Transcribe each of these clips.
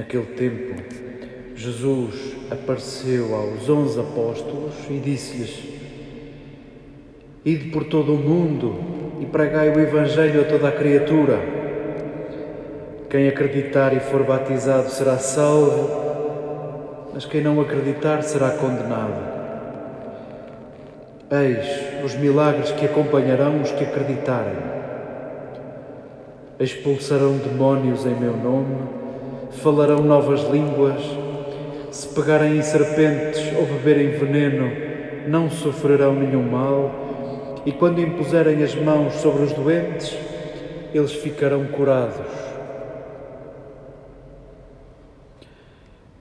Naquele tempo, Jesus apareceu aos onze apóstolos e disse-lhes: Ide por todo o mundo e pregai o Evangelho a toda a criatura. Quem acreditar e for batizado será salvo, mas quem não acreditar será condenado. Eis os milagres que acompanharão os que acreditarem. Expulsarão demónios em meu nome, falarão novas línguas, se pegarem em serpentes ou beberem veneno, não sofrerão nenhum mal, e quando impuserem as mãos sobre os doentes, eles ficarão curados.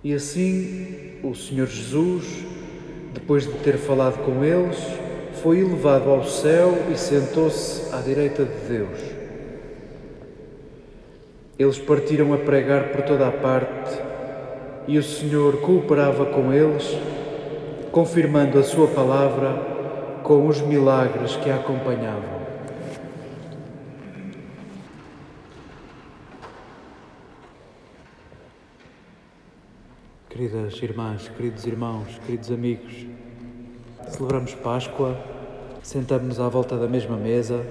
E assim o Senhor Jesus depois de ter falado com eles, foi elevado ao céu e sentou-se à direita de Deus. Eles partiram a pregar por toda a parte e o Senhor cooperava com eles, confirmando a sua palavra com os milagres que a acompanhavam. Queridas irmãs, queridos irmãos, queridos amigos, celebramos Páscoa, sentamos-nos à volta da mesma mesa,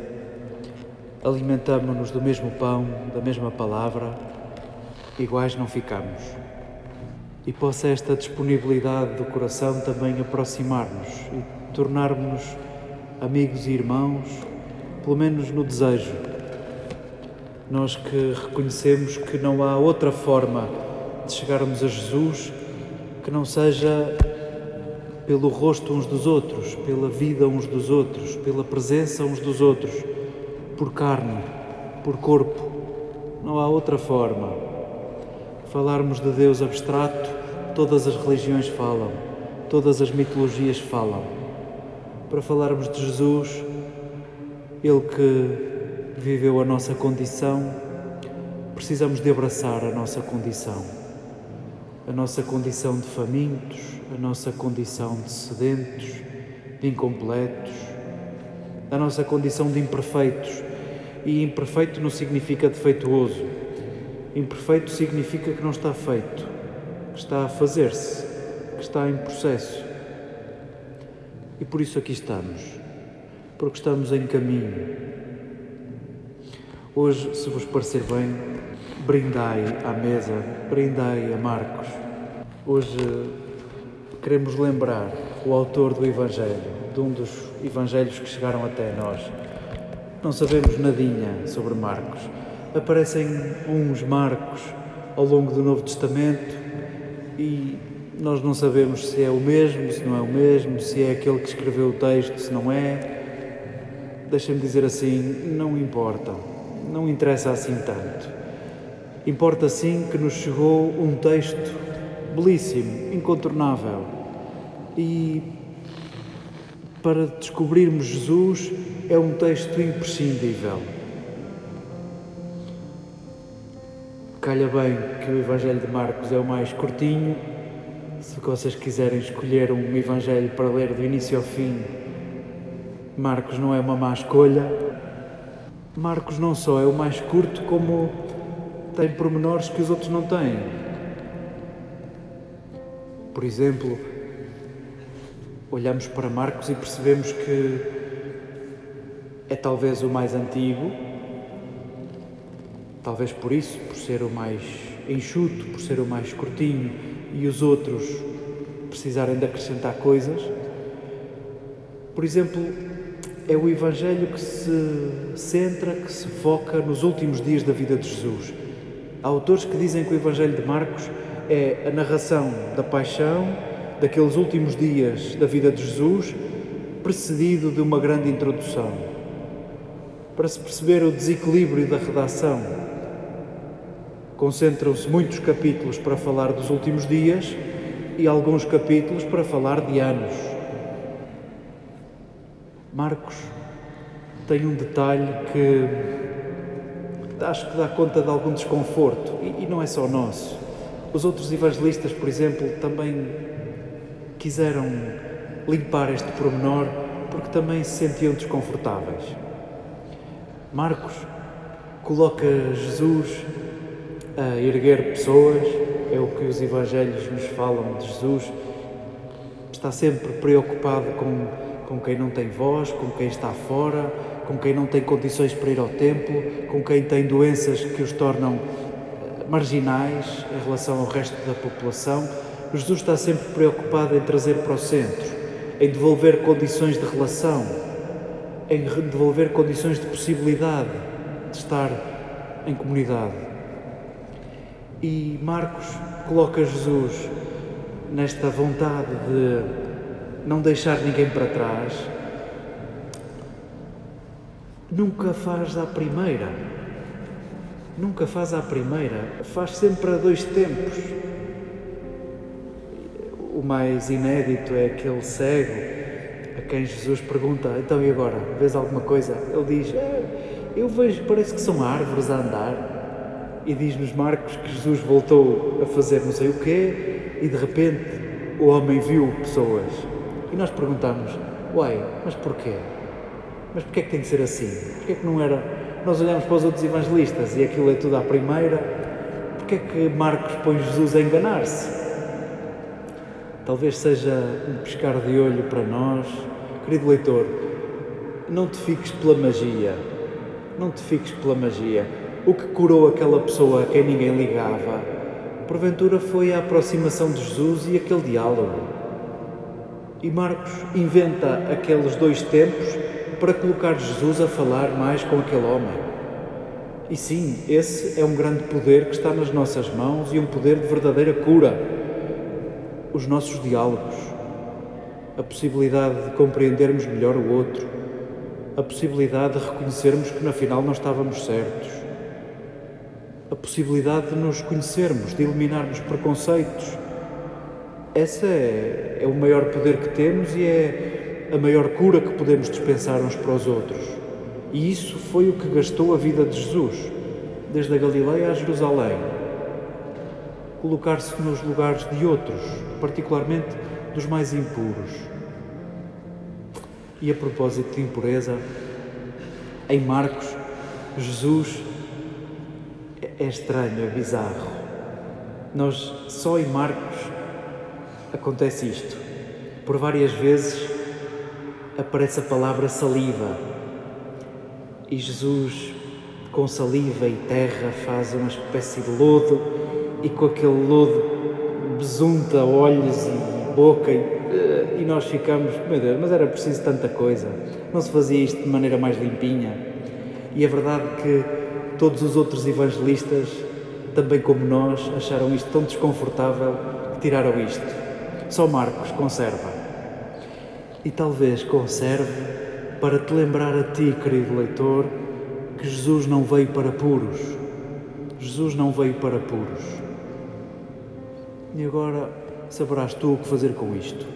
alimentamos-nos do mesmo pão, da mesma palavra, iguais não ficamos. E possa esta disponibilidade do coração também aproximar-nos e tornar-nos amigos e irmãos, pelo menos no desejo. Nós que reconhecemos que não há outra forma de chegarmos a Jesus que não seja pelo rosto uns dos outros, pela vida uns dos outros, pela presença uns dos outros, por carne, por corpo. Não há outra forma. Falarmos de Deus abstrato, todas as religiões falam, todas as mitologias falam. Para falarmos de Jesus, Ele que viveu a nossa condição, precisamos de abraçar a nossa condição a nossa condição de famintos, a nossa condição de sedentos, de incompletos, a nossa condição de imperfeitos. E imperfeito não significa defeituoso. Imperfeito significa que não está feito, que está a fazer-se, que está em processo. E por isso aqui estamos, porque estamos em caminho. Hoje, se vos parecer bem, brindai à mesa, brindai a Marcos. Hoje queremos lembrar o autor do Evangelho, de um dos Evangelhos que chegaram até nós. Não sabemos nadinha sobre Marcos. Aparecem uns Marcos ao longo do Novo Testamento e nós não sabemos se é o mesmo, se não é o mesmo, se é aquele que escreveu o texto, se não é. Deixem-me dizer assim, não importa, não interessa assim tanto. Importa sim que nos chegou um texto belíssimo, incontornável. E para descobrirmos Jesus é um texto imprescindível. Calha bem que o Evangelho de Marcos é o mais curtinho. Se vocês quiserem escolher um Evangelho para ler do início ao fim, Marcos não é uma má escolha. Marcos não só é o mais curto, como tem pormenores que os outros não têm. Por exemplo, olhamos para Marcos e percebemos que é talvez o mais antigo, talvez por isso, por ser o mais enxuto, por ser o mais curtinho e os outros precisarem de acrescentar coisas. Por exemplo, é o Evangelho que se centra, que se foca nos últimos dias da vida de Jesus. Há autores que dizem que o Evangelho de Marcos é a narração da paixão, daqueles últimos dias da vida de Jesus, precedido de uma grande introdução. Para se perceber o desequilíbrio da redação, concentram-se muitos capítulos para falar dos últimos dias e alguns capítulos para falar de anos. Marcos tem um detalhe que acho que dá conta de algum desconforto e, e não é só nosso. Os outros evangelistas, por exemplo, também quiseram limpar este pormenor porque também se sentiam desconfortáveis. Marcos coloca Jesus a erguer pessoas, é o que os Evangelhos nos falam de Jesus. Está sempre preocupado com, com quem não tem voz, com quem está fora, com quem não tem condições para ir ao templo, com quem tem doenças que os tornam eh, marginais em relação ao resto da população. Jesus está sempre preocupado em trazer para o centro, em devolver condições de relação, em devolver condições de possibilidade de estar em comunidade. E Marcos coloca Jesus nesta vontade de não deixar ninguém para trás, nunca faz à primeira. Nunca faz à primeira, faz sempre a dois tempos. O mais inédito é aquele cego a quem Jesus pergunta: Então e agora? Vês alguma coisa? Ele diz: é, Eu vejo, parece que são árvores a andar. E diz-nos Marcos que Jesus voltou a fazer não sei o quê e de repente o homem viu pessoas. E nós perguntamos: Uai, mas porquê? Mas porquê é que tem que ser assim? Porquê é que não era. Nós olhamos para os outros evangelistas e aquilo é tudo à primeira. Porquê é que Marcos põe Jesus a enganar-se? Talvez seja um pescar de olho para nós. Querido leitor, não te fiques pela magia. Não te fiques pela magia. O que curou aquela pessoa a quem ninguém ligava, porventura foi a aproximação de Jesus e aquele diálogo. E Marcos inventa aqueles dois tempos para colocar Jesus a falar mais com aquele homem. E sim, esse é um grande poder que está nas nossas mãos e um poder de verdadeira cura. Os nossos diálogos, a possibilidade de compreendermos melhor o outro, a possibilidade de reconhecermos que na final não estávamos certos, a possibilidade de nos conhecermos, de eliminarmos preconceitos. Esse é, é o maior poder que temos e é a maior cura que podemos dispensar uns para os outros. E isso foi o que gastou a vida de Jesus, desde a Galileia a Jerusalém. Colocar-se nos lugares de outros, particularmente dos mais impuros. E a propósito de impureza, em Marcos, Jesus é estranho, é bizarro. Nós, só em Marcos, acontece isto. Por várias vezes aparece a palavra saliva. E Jesus, com saliva e terra, faz uma espécie de lodo e com aquele lodo besunta olhos e boca e, e nós ficamos, meu Deus, mas era preciso tanta coisa. Não se fazia isto de maneira mais limpinha. E é verdade que todos os outros evangelistas, também como nós, acharam isto tão desconfortável que tiraram isto. Só Marcos conserva e talvez conserve para te lembrar a ti, querido leitor, que Jesus não veio para puros. Jesus não veio para puros. E agora saberás tu o que fazer com isto.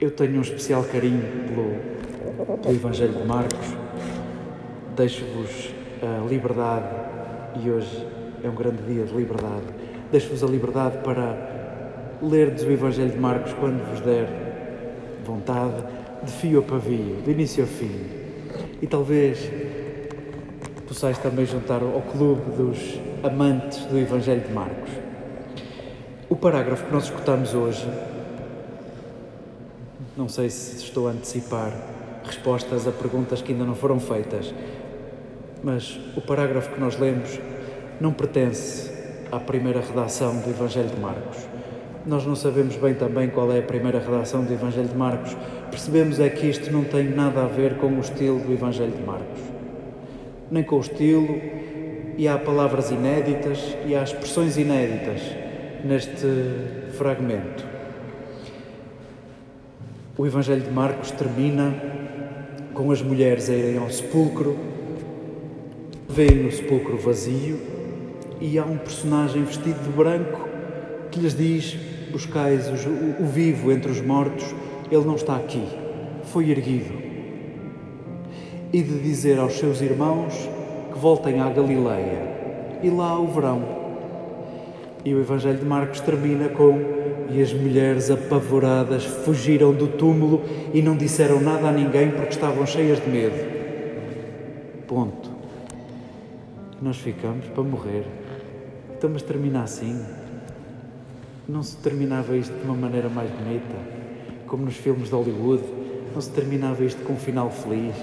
Eu tenho um especial carinho pelo, pelo Evangelho de Marcos. Deixo-vos a liberdade, e hoje é um grande dia de liberdade. Deixo-vos a liberdade para lerdes o Evangelho de Marcos quando vos der vontade, de fio a pavio, de início a fim. E talvez possais também juntar ao clube dos amantes do Evangelho de Marcos. O parágrafo que nós escutamos hoje, não sei se estou a antecipar respostas a perguntas que ainda não foram feitas, mas o parágrafo que nós lemos não pertence à primeira redação do Evangelho de Marcos nós não sabemos bem também qual é a primeira redação do Evangelho de Marcos. Percebemos é que isto não tem nada a ver com o estilo do Evangelho de Marcos. Nem com o estilo, e há palavras inéditas e há expressões inéditas neste fragmento. O Evangelho de Marcos termina com as mulheres a irem ao sepulcro, veem o sepulcro vazio e há um personagem vestido de branco que lhes diz: buscais o, o vivo entre os mortos, ele não está aqui, foi erguido. E de dizer aos seus irmãos voltem à Galileia, e lá o verão. E o Evangelho de Marcos termina com: E as mulheres apavoradas fugiram do túmulo e não disseram nada a ninguém porque estavam cheias de medo. Ponto. Nós ficamos para morrer. Então, mas termina assim? Não se terminava isto de uma maneira mais bonita? Como nos filmes de Hollywood? Não se terminava isto com um final feliz?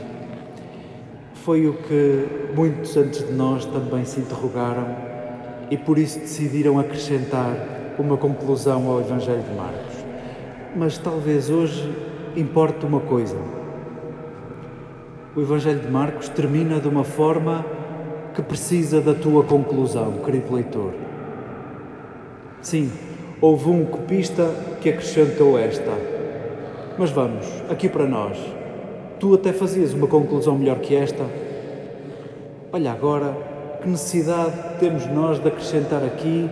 Foi o que muitos antes de nós também se interrogaram e por isso decidiram acrescentar uma conclusão ao Evangelho de Marcos. Mas talvez hoje importe uma coisa. O Evangelho de Marcos termina de uma forma que precisa da tua conclusão, querido leitor. Sim, houve um copista que acrescentou esta. Mas vamos, aqui para nós. Tu até fazias uma conclusão melhor que esta. Olha agora, que necessidade temos nós de acrescentar aqui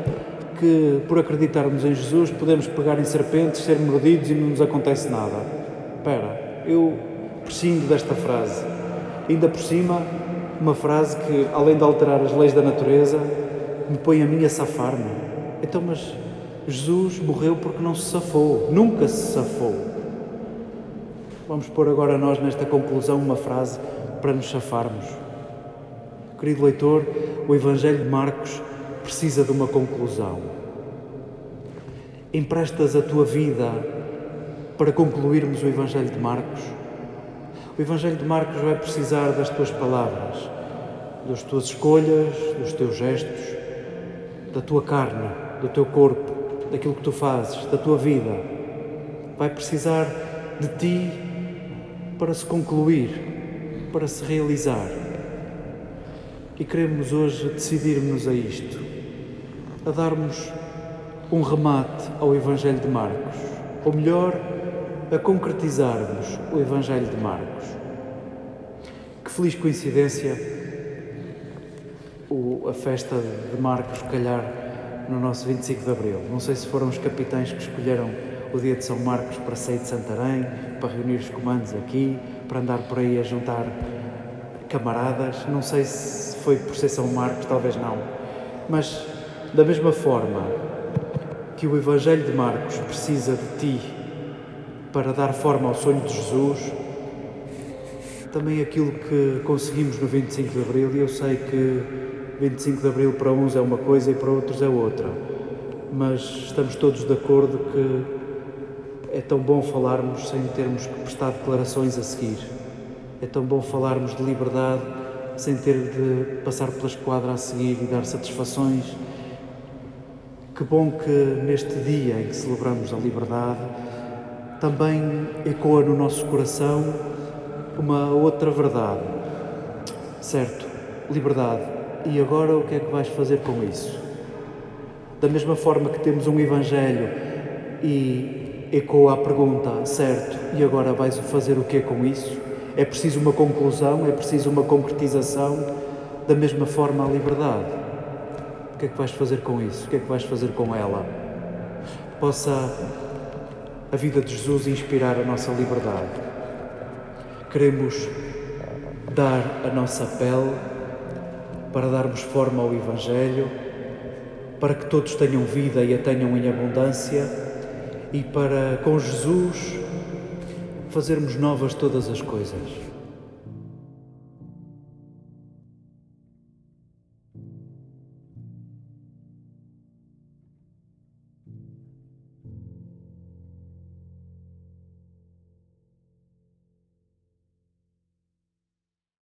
que, por acreditarmos em Jesus, podemos pegar em serpentes, ser mordidos e não nos acontece nada. Espera, eu prescindo desta frase. Ainda por cima, uma frase que, além de alterar as leis da natureza, me põe a mim a safar-me. Então, mas Jesus morreu porque não se safou, nunca se safou. Vamos pôr agora nós nesta conclusão uma frase para nos safarmos. Querido leitor, o Evangelho de Marcos precisa de uma conclusão. Emprestas a tua vida para concluirmos o Evangelho de Marcos? O Evangelho de Marcos vai precisar das tuas palavras, das tuas escolhas, dos teus gestos, da tua carne, do teu corpo, daquilo que tu fazes, da tua vida. Vai precisar de ti para se concluir, para se realizar. E queremos hoje decidirmos a isto, a darmos um remate ao Evangelho de Marcos, ou melhor, a concretizarmos o Evangelho de Marcos. Que feliz coincidência o, a festa de Marcos calhar no nosso 25 de Abril. Não sei se foram os capitães que escolheram o dia de São Marcos para sair de Santarém, para reunir os comandos aqui, para andar por aí a juntar camaradas. Não sei se foi por ser São Marcos, talvez não. Mas, da mesma forma que o Evangelho de Marcos precisa de ti para dar forma ao sonho de Jesus, também aquilo que conseguimos no 25 de Abril, e eu sei que 25 de Abril para uns é uma coisa e para outros é outra, mas estamos todos de acordo que é tão bom falarmos sem termos que prestar declarações a seguir. É tão bom falarmos de liberdade sem ter de passar pela esquadra a seguir e dar satisfações. Que bom que neste dia em que celebramos a liberdade, também ecoa no nosso coração uma outra verdade. Certo, liberdade. E agora o que é que vais fazer com isso? Da mesma forma que temos um Evangelho e ecoa a pergunta, certo, e agora vais fazer o que com isso? É preciso uma conclusão, é preciso uma concretização, da mesma forma a liberdade. O que é que vais fazer com isso? O que é que vais fazer com ela? Possa a vida de Jesus inspirar a nossa liberdade. Queremos dar a nossa pele para darmos forma ao Evangelho, para que todos tenham vida e a tenham em abundância e para, com Jesus, fazermos novas todas as coisas.